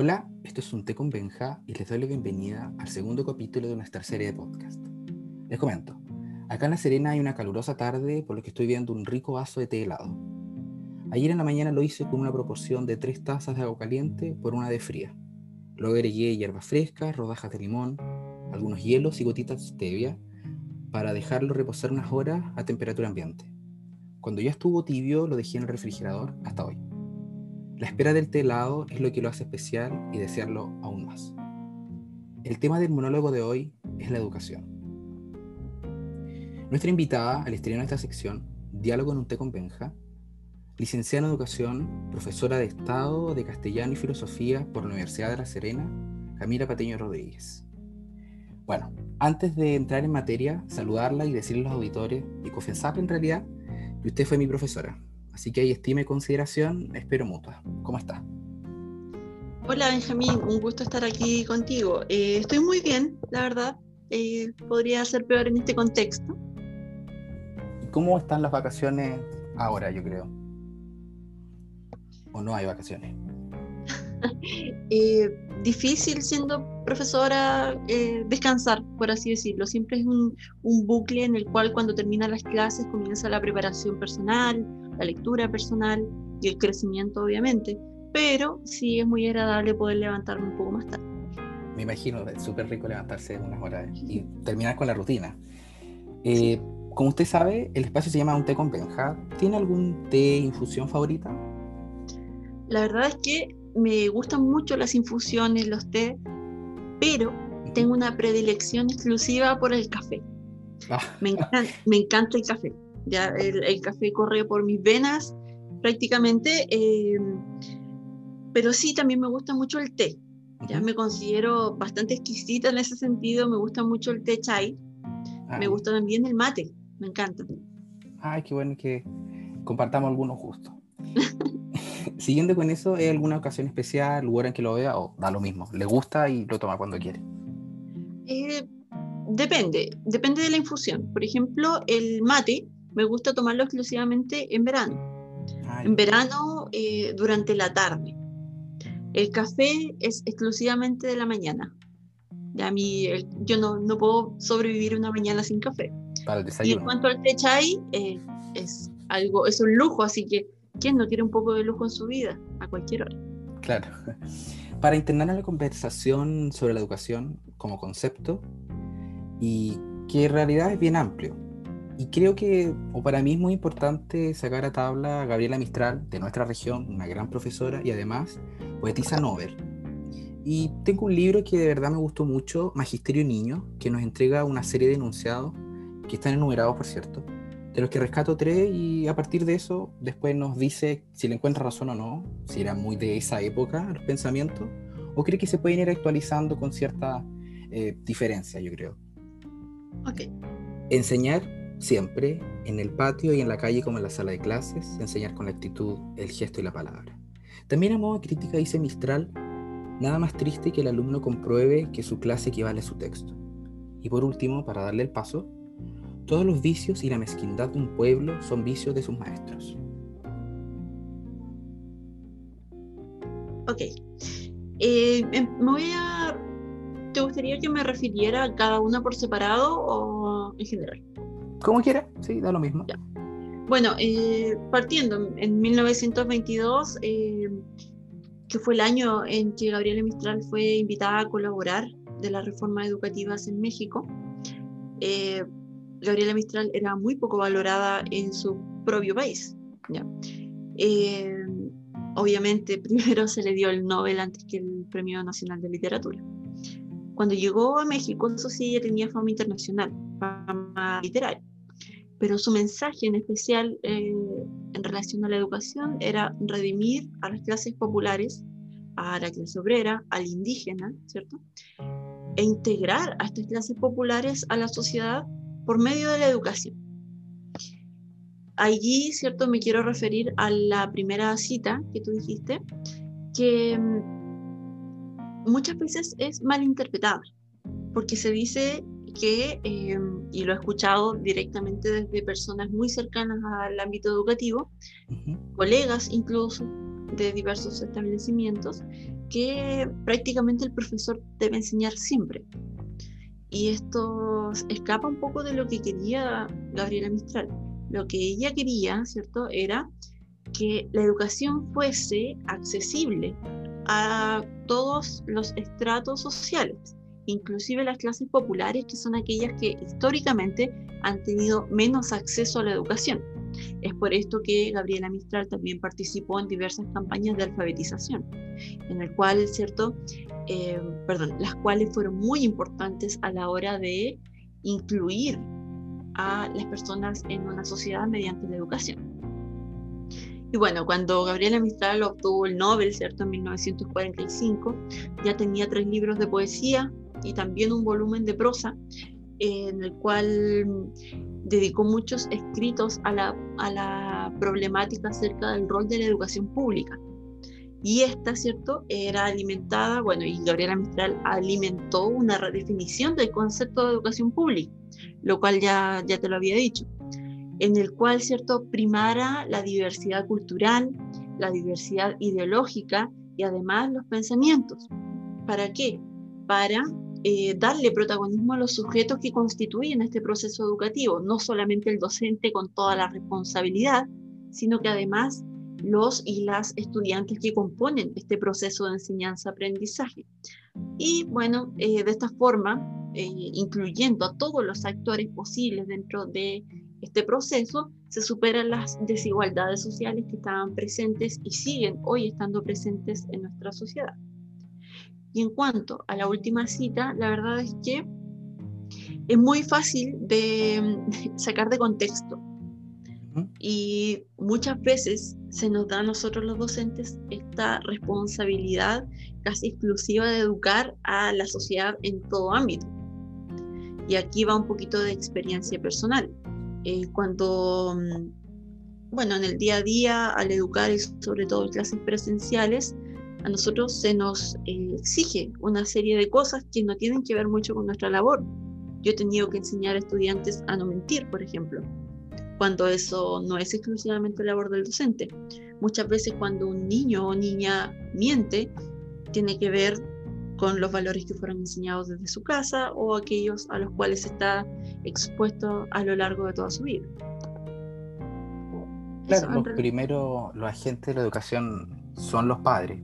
Hola, esto es un té con Benja y les doy la bienvenida al segundo capítulo de nuestra serie de podcast. Les comento, acá en La Serena hay una calurosa tarde por lo que estoy viendo un rico vaso de té helado. Ayer en la mañana lo hice con una proporción de tres tazas de agua caliente por una de fría. Luego agregué hierbas frescas, rodajas de limón, algunos hielos y gotitas de stevia para dejarlo reposar unas horas a temperatura ambiente. Cuando ya estuvo tibio lo dejé en el refrigerador hasta hoy. La espera del té helado es lo que lo hace especial y desearlo aún más. El tema del monólogo de hoy es la educación. Nuestra invitada al estreno de esta sección, Diálogo en un té con Benja, licenciada en Educación, profesora de Estado de Castellano y Filosofía por la Universidad de La Serena, Camila Pateño Rodríguez. Bueno, antes de entrar en materia, saludarla y decirle a los auditores y confesarle en realidad que usted fue mi profesora. Así que hay estima y consideración, espero mutua. ¿Cómo está? Hola Benjamín, un gusto estar aquí contigo. Eh, estoy muy bien, la verdad. Eh, podría ser peor en este contexto. ¿Cómo están las vacaciones ahora, yo creo? ¿O no hay vacaciones? eh, difícil siendo profesora descansar, por así decirlo. Siempre es un, un, bucle en el cual cuando terminan las clases comienza la preparación personal, la lectura personal y el crecimiento, obviamente. Pero sí es muy agradable poder levantarme un poco más tarde. Me imagino, es súper rico levantarse unas horas y terminar con la rutina. Eh, como usted sabe, el espacio se llama Un té con Benja. ¿Tiene algún té infusión favorita? La verdad es que me gustan mucho las infusiones, los té, pero tengo una predilección exclusiva por el café. Ah. Me, encanta, me, encanta, el café. Ya el, el, café corre por mis venas prácticamente, eh, pero sí también me gusta mucho el té. Ya me considero bastante exquisita en ese sentido. Me gusta mucho el té chai. Me gusta también el mate. Me encanta. Ay, qué bueno que compartamos algunos gustos. Siguiendo con eso, ¿hay alguna ocasión especial, lugar en que lo vea o da lo mismo? ¿Le gusta y lo toma cuando quiere? Eh, depende, depende de la infusión. Por ejemplo, el mate me gusta tomarlo exclusivamente en verano. Ay. En verano, eh, durante la tarde. El café es exclusivamente de la mañana. Ya a mí, el, yo no, no, puedo sobrevivir una mañana sin café. Para el desayuno. Y en cuanto al té chai, eh, es algo, es un lujo, así que ¿quién no quiere un poco de lujo en su vida? A cualquier hora. Claro. Para internar en la conversación sobre la educación como concepto, y que en realidad es bien amplio. Y creo que, o para mí es muy importante sacar a tabla a Gabriela Mistral, de nuestra región, una gran profesora y además poetisa Nobel. Y tengo un libro que de verdad me gustó mucho, Magisterio Niño, que nos entrega una serie de enunciados, que están enumerados, por cierto, de los que rescato tres y a partir de eso después nos dice si le encuentra razón o no, si era muy de esa época los pensamientos, o cree que se pueden ir actualizando con cierta eh, diferencia, yo creo. Ok. Enseñar siempre, en el patio y en la calle como en la sala de clases, enseñar con la actitud, el gesto y la palabra. También a modo de crítica dice Mistral, nada más triste que el alumno compruebe que su clase equivale a su texto. Y por último, para darle el paso, todos los vicios y la mezquindad de un pueblo son vicios de sus maestros. Ok. Eh, me voy a... ¿Te gustaría que me refiriera cada una por separado o en general? Como quiera, sí, da lo mismo. Ya. Bueno, eh, partiendo, en 1922, eh, que fue el año en que Gabriela Mistral fue invitada a colaborar de las reformas educativas en México, eh, Gabriela Mistral era muy poco valorada en su propio país. ¿ya? Eh, obviamente, primero se le dio el Nobel antes que el Premio Nacional de Literatura. Cuando llegó a México, eso sí, tenía fama internacional, fama literaria, pero su mensaje en especial eh, en relación a la educación era redimir a las clases populares, a la clase obrera, al indígena, ¿cierto? E integrar a estas clases populares a la sociedad por medio de la educación. Allí, ¿cierto? Me quiero referir a la primera cita que tú dijiste, que muchas veces es mal interpretada, porque se dice que, eh, y lo he escuchado directamente desde personas muy cercanas al ámbito educativo, uh -huh. colegas incluso de diversos establecimientos, que prácticamente el profesor debe enseñar siempre. Y esto escapa un poco de lo que quería Gabriela Mistral. Lo que ella quería, ¿cierto?, era que la educación fuese accesible a todos los estratos sociales, inclusive las clases populares, que son aquellas que históricamente han tenido menos acceso a la educación. Es por esto que Gabriela Mistral también participó en diversas campañas de alfabetización, en el cual, ¿cierto? Eh, perdón, las cuales fueron muy importantes a la hora de incluir a las personas en una sociedad mediante la educación. Y bueno, cuando Gabriela Mistral obtuvo el Nobel, ¿cierto? En 1945, ya tenía tres libros de poesía y también un volumen de prosa, en el cual dedicó muchos escritos a la, a la problemática acerca del rol de la educación pública. Y esta, ¿cierto?, era alimentada, bueno, y Gabriela Mistral alimentó una redefinición del concepto de educación pública, lo cual ya, ya te lo había dicho, en el cual, ¿cierto?, primara la diversidad cultural, la diversidad ideológica y además los pensamientos. ¿Para qué? Para eh, darle protagonismo a los sujetos que constituyen este proceso educativo, no solamente el docente con toda la responsabilidad, sino que además los y las estudiantes que componen este proceso de enseñanza-aprendizaje. Y bueno, eh, de esta forma, eh, incluyendo a todos los actores posibles dentro de este proceso, se superan las desigualdades sociales que estaban presentes y siguen hoy estando presentes en nuestra sociedad. Y en cuanto a la última cita, la verdad es que es muy fácil de sacar de contexto. Y muchas veces se nos da a nosotros los docentes esta responsabilidad casi exclusiva de educar a la sociedad en todo ámbito. Y aquí va un poquito de experiencia personal. Eh, cuando, mm, bueno, en el día a día, al educar y sobre todo en clases presenciales, a nosotros se nos eh, exige una serie de cosas que no tienen que ver mucho con nuestra labor. Yo he tenido que enseñar a estudiantes a no mentir, por ejemplo, cuando eso no es exclusivamente labor del docente. Muchas veces cuando un niño o niña miente, tiene que ver con los valores que fueron enseñados desde su casa o aquellos a los cuales está expuesto a lo largo de toda su vida. Claro, los primeros, los agentes de la educación son los padres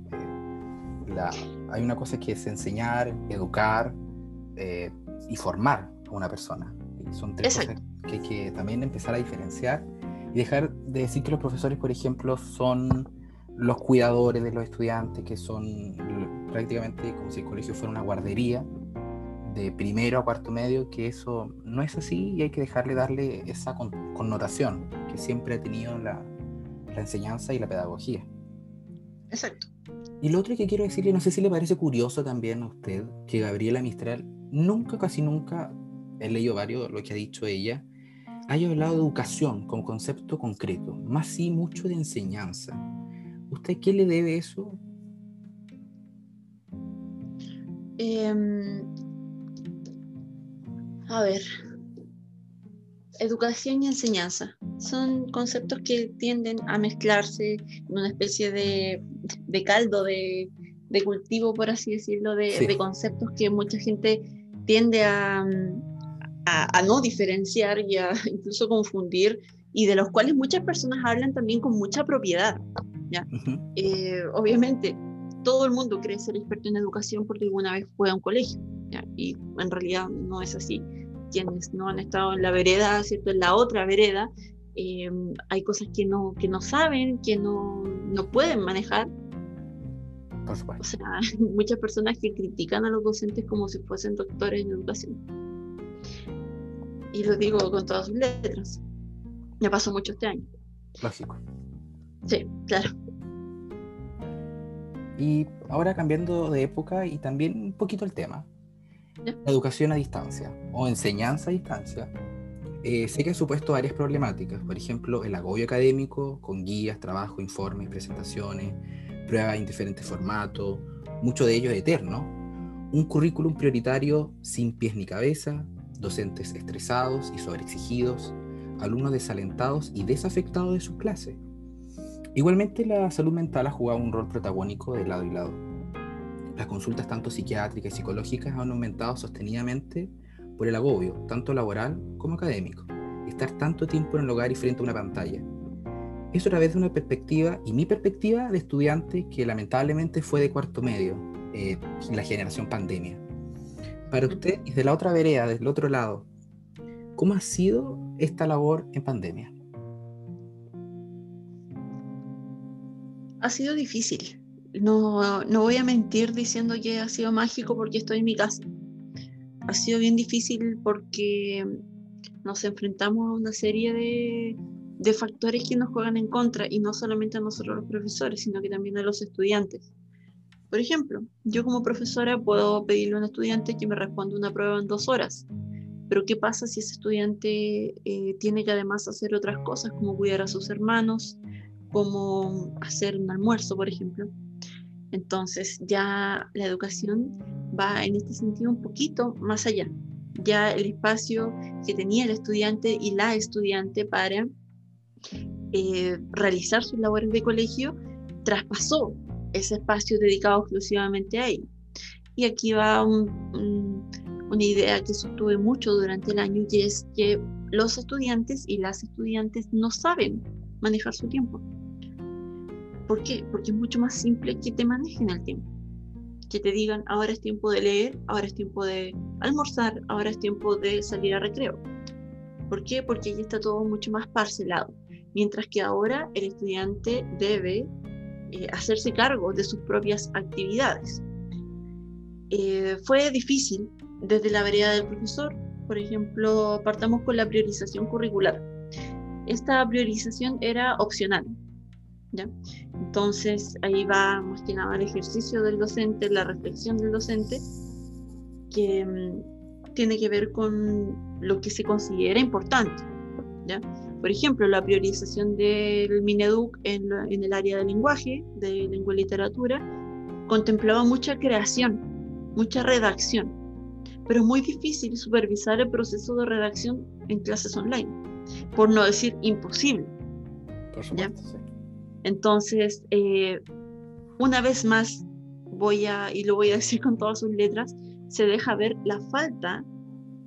hay una cosa que es enseñar, educar eh, y formar a una persona. son tres cosas que hay que también empezar a diferenciar y dejar de decir que los profesores, por ejemplo, son los cuidadores de los estudiantes, que son prácticamente como si el colegio fuera una guardería de primero a cuarto medio, que eso no es así y hay que dejarle darle esa connotación que siempre ha tenido la, la enseñanza y la pedagogía. Exacto. Y lo otro que quiero decirle, no sé si le parece curioso también a usted, que Gabriela Mistral nunca, casi nunca, he leído varios lo que ha dicho ella, haya hablado de educación como concepto concreto, más sí mucho de enseñanza. ¿Usted qué le debe eso? Em, a ver, educación y enseñanza son conceptos que tienden a mezclarse en una especie de, caldo de, cultivo, por así decirlo, de, conceptos que mucha gente tiende a, a, no diferenciar y a incluso confundir y de los cuales muchas personas hablan también con mucha propiedad. ¿ya? Eh, obviamente, todo el mundo cree ser experto en educación porque alguna vez fue a un colegio y en realidad no es así. Quienes no han estado en la vereda, ¿cierto? en la otra vereda, eh, hay cosas que no, que no saben, que no, no pueden manejar. Por supuesto. O sea, muchas personas que critican a los docentes como si fuesen doctores en educación. Y lo digo con todas sus letras. Me pasó mucho este año. Lógico. Sí, claro. Y ahora cambiando de época y también un poquito el tema. La educación a distancia o enseñanza a distancia eh, sé que ha supuesto varias problemáticas, por ejemplo, el agobio académico con guías, trabajo, informes, presentaciones, pruebas en diferentes formatos, mucho de ello eterno, un currículum prioritario sin pies ni cabeza, docentes estresados y sobreexigidos, alumnos desalentados y desafectados de sus clases. Igualmente la salud mental ha jugado un rol protagónico de lado y lado. las consultas tanto psiquiátricas y psicológicas han aumentado sostenidamente por el agobio, tanto laboral como académico. Estar tanto tiempo en el hogar y frente a una pantalla. Eso a través de una perspectiva, y mi perspectiva de estudiante, que lamentablemente fue de cuarto medio, eh, la generación pandemia. Para usted, y de la otra vereda, del otro lado, ¿cómo ha sido esta labor en pandemia? Ha sido difícil. No, no voy a mentir diciendo que ha sido mágico porque estoy en mi casa. Ha sido bien difícil porque nos enfrentamos a una serie de, de factores que nos juegan en contra y no solamente a nosotros los profesores, sino que también a los estudiantes. Por ejemplo, yo como profesora puedo pedirle a un estudiante que me responda una prueba en dos horas, pero ¿qué pasa si ese estudiante eh, tiene que además hacer otras cosas como cuidar a sus hermanos, como hacer un almuerzo, por ejemplo? Entonces ya la educación va en este sentido un poquito más allá. Ya el espacio que tenía el estudiante y la estudiante para eh, realizar sus labores de colegio traspasó ese espacio dedicado exclusivamente a ello. Y aquí va una idea que sostuve mucho durante el año y es que los estudiantes y las estudiantes no saben manejar su tiempo. ¿Por qué? Porque es mucho más simple que te manejen el tiempo. Que te digan, ahora es tiempo de leer, ahora es tiempo de almorzar, ahora es tiempo de salir a recreo. ¿Por qué? Porque ya está todo mucho más parcelado. Mientras que ahora el estudiante debe eh, hacerse cargo de sus propias actividades. Eh, fue difícil desde la vereda del profesor. Por ejemplo, partamos con la priorización curricular. Esta priorización era opcional. ¿Ya? Entonces ahí va más que nada el ejercicio del docente, la reflexión del docente, que mm, tiene que ver con lo que se considera importante. ¿ya? Por ejemplo, la priorización del Mineduc en, en el área de lenguaje, de lengua y literatura, contemplaba mucha creación, mucha redacción, pero es muy difícil supervisar el proceso de redacción en clases online, por no decir imposible. Por supuesto, sí. Entonces, eh, una vez más, voy a, y lo voy a decir con todas sus letras, se deja ver la falta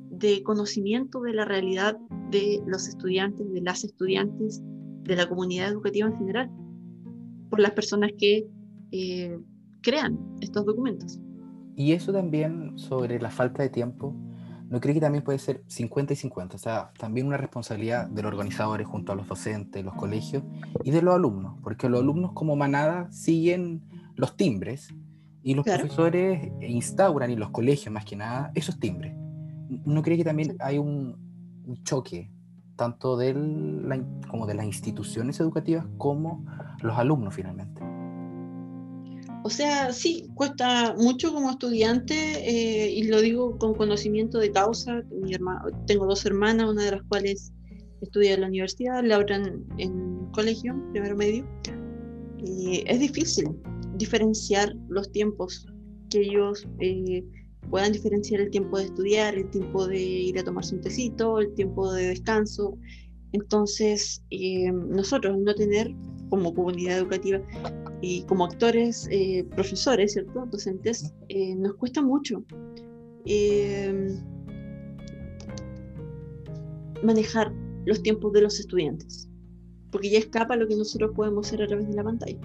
de conocimiento de la realidad de los estudiantes, de las estudiantes, de la comunidad educativa en general, por las personas que eh, crean estos documentos. Y eso también sobre la falta de tiempo, ¿no cree que también puede ser 50 y 50? O sea, también una responsabilidad de los organizadores junto a los docentes, los colegios y de los alumnos, porque los alumnos como manada siguen los timbres y los profesores instauran, y los colegios más que nada, esos timbres. ¿No cree que también hay un, choque tanto de la, como de las instituciones educativas como los alumnos finalmente? O sea, sí, cuesta mucho como estudiante eh, y lo digo con conocimiento de causa. Mi tengo dos hermanas, una de las cuales estudia en la universidad, la otra en, colegio, primero medio. Y es difícil diferenciar los tiempos que ellos eh, puedan diferenciar el tiempo de estudiar, el tiempo de ir a tomarse un tecito, el tiempo de descanso. Entonces, eh, nosotros no tener como comunidad educativa y como actores, eh, profesores, ¿cierto? Docentes, eh, nos cuesta mucho manejar los tiempos de los estudiantes, porque ya escapa lo que nosotros podemos hacer a través de la pantalla.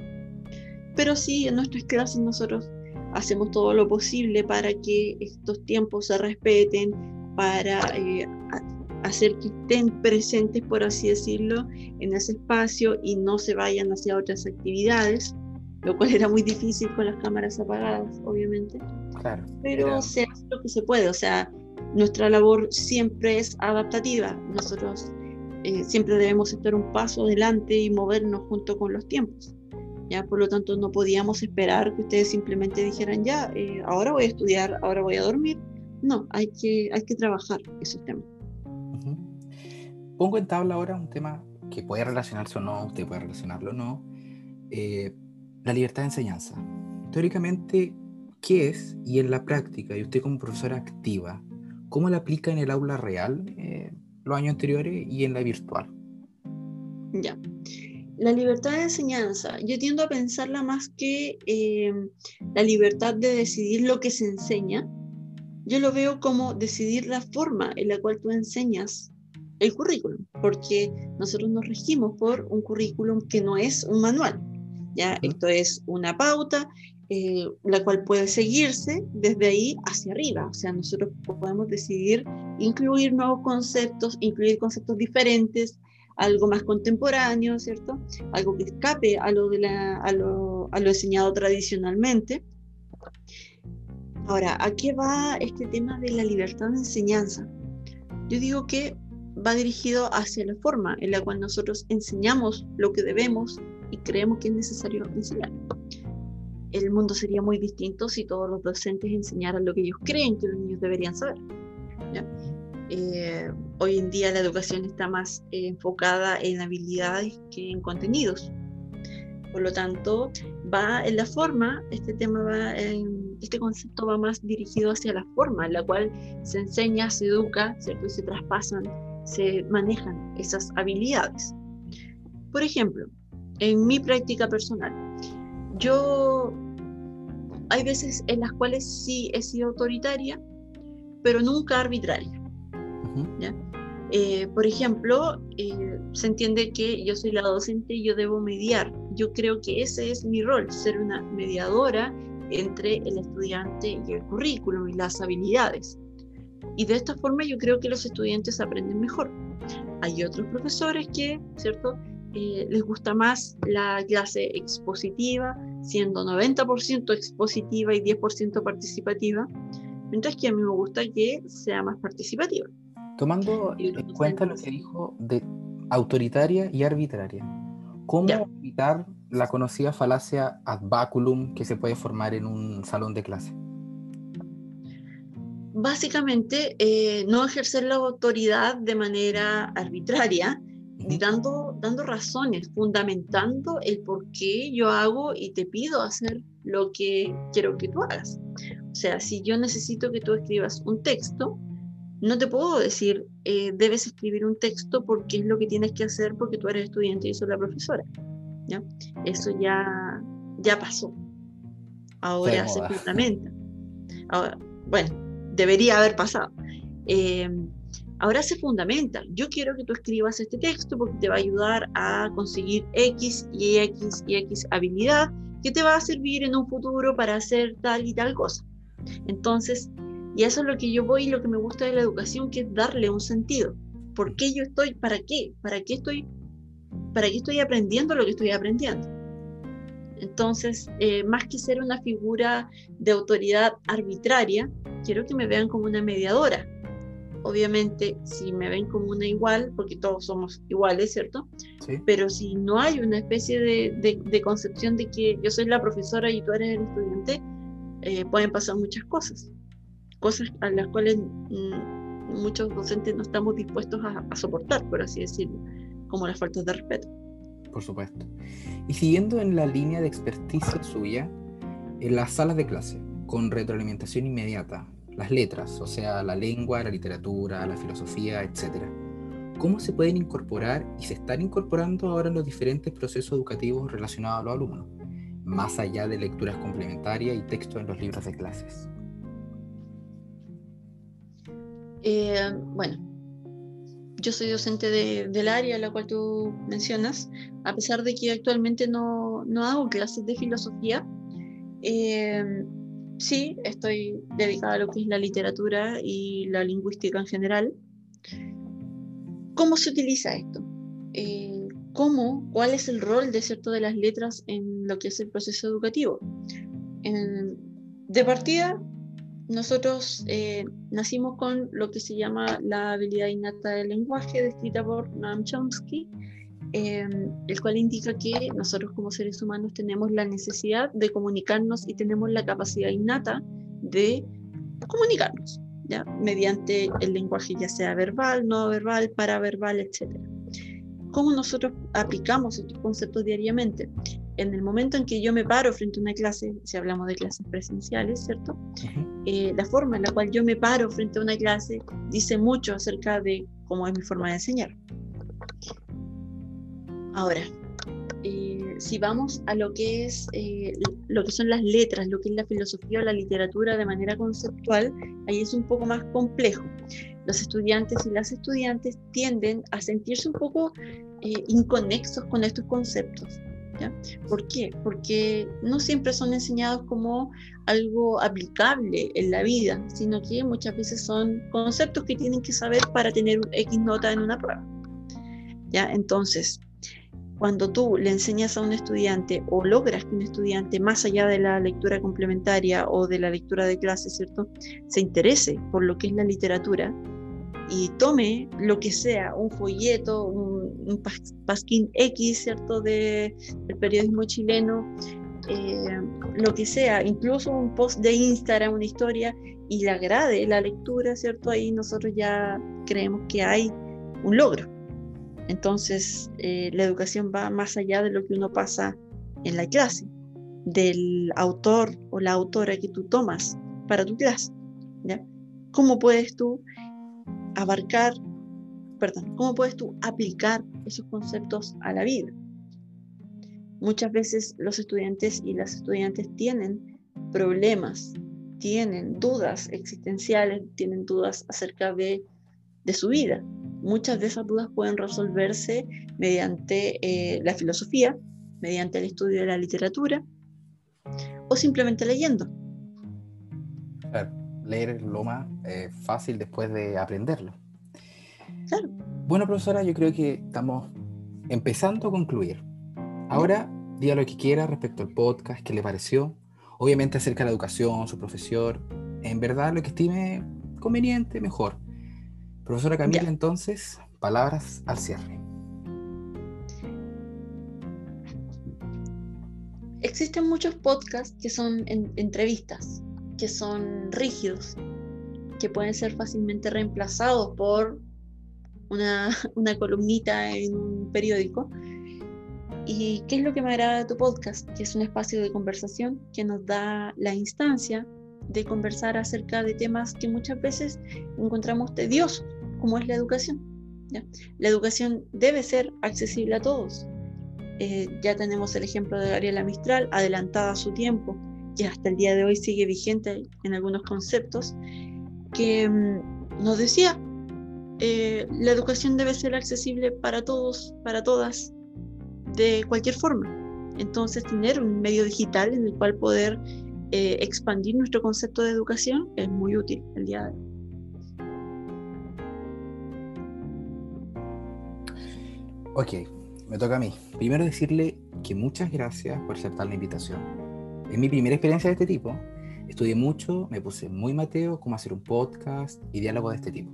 Pero sí, en nuestras clases nosotros hacemos todo lo posible para que estos tiempos se respeten, para eh, hacer que estén presentes, por así decirlo, en ese espacio y no se vayan hacia otras actividades, lo cual era muy difícil con las cámaras apagadas, obviamente. Claro. Pero se hace lo que se puede, o sea, nuestra labor siempre es adaptativa. Nosotros eh, siempre debemos estar un paso adelante y movernos junto con los tiempos. ¿ya? Por lo tanto, no podíamos esperar que ustedes simplemente dijeran, ya, eh, ahora voy a estudiar, ahora voy a dormir. No, hay que, hay que trabajar esos temas. Pongo en tabla ahora un tema que puede relacionarse o no, usted puede relacionarlo o no, eh, la libertad de enseñanza. Teóricamente, ¿qué es? Y en la práctica, y usted como profesora activa, ¿cómo la aplica en el aula real, eh, los años anteriores, y en la virtual? Ya. La libertad de enseñanza, yo tiendo a pensarla más que eh, la libertad de decidir lo que se enseña, yo lo veo como decidir la forma en la cual tú enseñas el currículum, porque nosotros nos regimos por un currículum que no es un manual. ¿Ya? Esto es una pauta, eh, la cual puede seguirse desde ahí hacia arriba. O sea, nosotros podemos decidir incluir nuevos conceptos, incluir conceptos diferentes, algo más contemporáneo, ¿cierto? Algo que escape a lo, de la, a lo, a lo enseñado tradicionalmente. Ahora, ¿a qué va este tema de la libertad de enseñanza? Yo digo que va dirigido hacia la forma en la cual nosotros enseñamos lo que debemos y creemos que es necesario enseñar. El mundo sería muy distinto si todos los docentes enseñaran lo que ellos creen que los niños deberían saber. Eh, hoy en día la educación está más eh, enfocada en habilidades que en contenidos. Por lo tanto, va en la forma, este tema va en, este concepto va más dirigido hacia la forma en la cual se enseña, se educa, ¿cierto? Y se traspasan, se manejan esas habilidades. Por ejemplo, en mi práctica personal, yo hay veces en las cuales sí he sido autoritaria, pero nunca arbitraria. Eh, por ejemplo, eh, se entiende que yo soy la docente y yo debo mediar. Yo creo que ese es mi rol, ser una mediadora entre el estudiante y el currículum y las habilidades. Y de esta forma yo creo que los estudiantes aprenden mejor. Hay otros profesores que, ¿cierto? Eh, les gusta más la clase expositiva, siendo 90% expositiva y 10% participativa, mientras que a mí me gusta que sea más participativa. Tomando en cuenta lo que dijo de autoritaria y arbitraria, ¿cómo evitar la conocida falacia ad baculum que se puede formar en un salón de clase? Básicamente, eh, no ejercer la autoridad de manera arbitraria, dando, dando razones, fundamentando el por qué yo hago y te pido hacer lo que quiero que tú hagas. O sea, si yo necesito que tú escribas un texto, no te puedo decir, eh, debes escribir un texto porque es lo que tienes que hacer porque tú eres estudiante y soy la profesora. ¿ya? Eso ya, ya pasó. Ahora se fundamenta. Ahora, bueno, debería haber pasado. Eh, ahora se fundamenta. Yo quiero que tú escribas este texto porque te va a ayudar a conseguir X y X y X habilidad que te va a servir en un futuro para hacer tal y tal cosa. Entonces, y eso es lo que yo voy y lo que me gusta de la educación, que es darle un sentido. ¿Por qué yo estoy? ¿Para qué? ¿Para qué estoy? ¿Para qué estoy aprendiendo lo que estoy aprendiendo? Entonces, eh, más que ser una figura de autoridad arbitraria, quiero que me vean como una mediadora. Obviamente, si me ven como una igual, porque todos somos iguales, ¿cierto? Sí. Pero si no hay una especie de, de, concepción de que yo soy la profesora y tú eres el estudiante, eh, pueden pasar muchas cosas cosas a las cuales mm, muchos docentes no estamos dispuestos a, soportar, por así decirlo, como las faltas de respeto. Por supuesto. Y siguiendo en la línea de experticia suya, en las salas de clase, con retroalimentación inmediata, las letras, o sea, la lengua, la literatura, la filosofía, etc. ¿Cómo se pueden incorporar y se están incorporando ahora en los diferentes procesos educativos relacionados a los alumnos, más allá de lecturas complementarias y textos en los libros de clases? Eh, bueno, yo soy docente del área a la cual tú mencionas, a pesar de que actualmente no, no hago clases de filosofía. Eh, sí, estoy dedicada a lo que es la literatura y la lingüística en general. ¿Cómo se utiliza esto? Eh, ¿Cómo? ¿Cuál es el rol de cierto de las letras en lo que es el proceso educativo? de partida, nosotros eh, nacimos con lo que se llama la habilidad innata del lenguaje, descrita por Noam Chomsky, em, el cual indica que nosotros como seres humanos tenemos la necesidad de comunicarnos y tenemos la capacidad innata de comunicarnos, ¿ya? mediante el lenguaje ya sea verbal, no verbal, paraverbal, etc. ¿Cómo nosotros aplicamos estos conceptos diariamente? en el momento en que yo me paro frente a una clase, si hablamos de clases presenciales, ¿cierto? Eh, la forma en la cual yo me paro frente a una clase dice mucho acerca de cómo es mi forma de enseñar. Ahora, si vamos a lo que es eh, lo que son las letras, lo que es la filosofía o la literatura de manera conceptual, ahí es un poco más complejo. Los estudiantes y las estudiantes tienden a sentirse un poco eh, inconexos con estos conceptos. ¿ya? ¿Por qué? Porque no siempre son enseñados como algo aplicable en la vida, sino que muchas veces son conceptos que tienen que saber para tener X nota en una prueba. ¿ya? Entonces, cuando tú le enseñas a un estudiante o logras que un estudiante, más allá de la lectura complementaria o de la lectura de clase, ¿cierto?, se interese por lo que es la literatura y tome lo que sea, un folleto, un, pasquín X, ¿cierto?, de, del periodismo chileno, eh, lo que sea, incluso un post de Instagram, una historia, y le agrade la lectura, ¿cierto? Ahí nosotros ya creemos que hay un logro. Entonces, eh, la educación va más allá de lo que uno pasa en la clase, del autor o la autora que tú tomas para tu clase. ¿Cómo puedes tú abarcar, perdón, cómo puedes tú aplicar esos conceptos a la vida? Muchas veces los estudiantes y las estudiantes tienen problemas, tienen dudas existenciales, tienen dudas acerca de, de su vida, muchas de esas dudas pueden resolverse mediante eh, la filosofía, mediante el estudio de la literatura o simplemente leyendo. Claro, leer es lo más eh, fácil después de aprenderlo. Claro. Bueno, profesora, yo creo que estamos empezando a concluir. Ahora, diga lo que quiera respecto al podcast, qué le pareció. Obviamente acerca de la educación, su profesor. En verdad, lo que estime conveniente, mejor. Profesora Camila, entonces, palabras al cierre. Existen muchos podcasts que son entrevistas, que son rígidos, que pueden ser fácilmente reemplazados por una, una columnita en un periódico. ¿Y qué es lo que me agrada de tu podcast? Que es un espacio de conversación que nos da la instancia de conversar acerca de temas que muchas veces encontramos tediosos, como es la educación. La educación debe ser accesible a todos. Eh, ya tenemos el ejemplo de Gabriela Mistral, adelantada a su tiempo, que hasta el día de hoy sigue vigente en algunos conceptos, que mm, nos decía, eh, la educación debe ser accesible para todos, para todas, de cualquier forma. Entonces, tener un medio digital en el cual poder eh, expandir nuestro concepto de educación es muy útil el día de hoy. Ok, me toca a mí. Primero decirle que muchas gracias por aceptar la invitación. Es mi primera experiencia de este tipo. Estudié mucho, me puse muy mateo cómo hacer un podcast y diálogo de este tipo.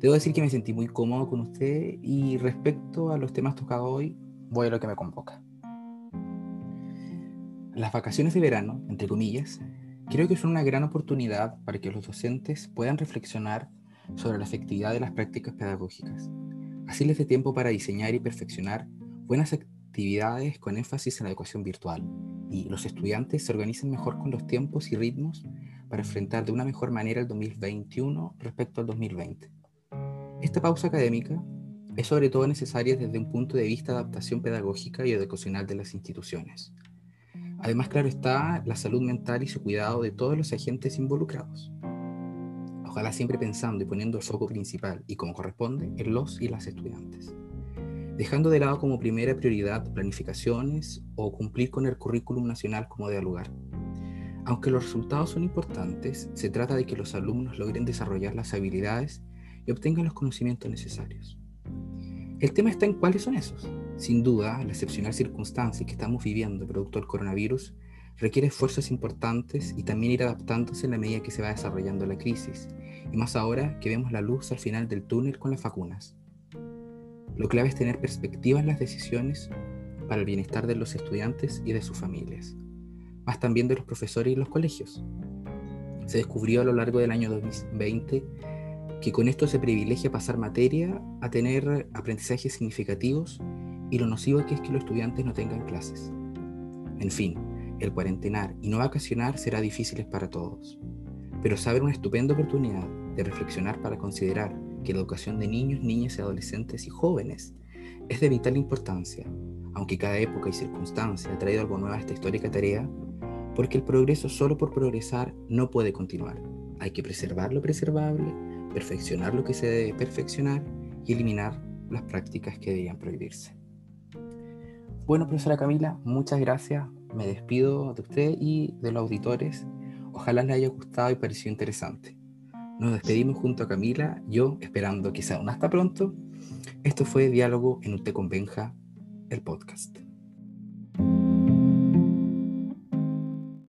Debo decir que me sentí muy cómodo con usted y respecto a los temas tocados hoy, voy a lo que me convoca. Las vacaciones de verano, entre comillas, creo que son una gran oportunidad para que los docentes puedan reflexionar sobre la efectividad de las prácticas pedagógicas. Así les dé tiempo para diseñar y perfeccionar buenas actividades con énfasis en la educación virtual y los estudiantes se organicen mejor con los tiempos y ritmos para enfrentar de una mejor manera el 2021 respecto al 2020. Esta pausa académica es sobre todo necesaria desde un punto de vista de adaptación pedagógica y educacional de las instituciones Además, claro está, la salud mental y su cuidado de todos los agentes involucrados. Ojalá siempre pensando y poniendo el foco principal y como corresponde en los y las estudiantes. Dejando de lado como primera prioridad planificaciones o cumplir con el currículum nacional como de lugar. Aunque los resultados son importantes, se trata de que los alumnos logren desarrollar las habilidades y obtengan los conocimientos necesarios. El tema está en cuáles son esos. Sin duda, la excepcional circunstancia que estamos viviendo producto del coronavirus requiere esfuerzos importantes y también ir adaptándose en la medida que se va desarrollando la crisis, y más ahora que vemos la luz al final del túnel con las vacunas. Lo clave es tener perspectiva en las decisiones para el bienestar de los estudiantes y de sus familias, más también de los profesores y los colegios. Se descubrió a lo largo del año 2020 que con esto se privilegia pasar materia a tener aprendizajes significativos y lo nocivo que es que los estudiantes no tengan clases. En fin, el cuarentenar y no vacacionar será difícil para todos, pero saber una estupenda oportunidad de reflexionar para considerar que la educación de niños, niñas y adolescentes y jóvenes Es de vital importancia, aunque cada época y circunstancia ha traído algo nuevo a esta histórica tarea, porque el progreso solo por progresar no puede continuar. Hay que preservar lo preservable, perfeccionar lo que se debe perfeccionar y eliminar las prácticas que debían prohibirse. Bueno, profesora Camila, muchas gracias. Me despido de usted y de los auditores. Ojalá les haya gustado y parecido interesante. Nos despedimos junto a Camila, yo esperando quizá un hasta pronto. Esto fue Diálogo en UT con Benja, el podcast.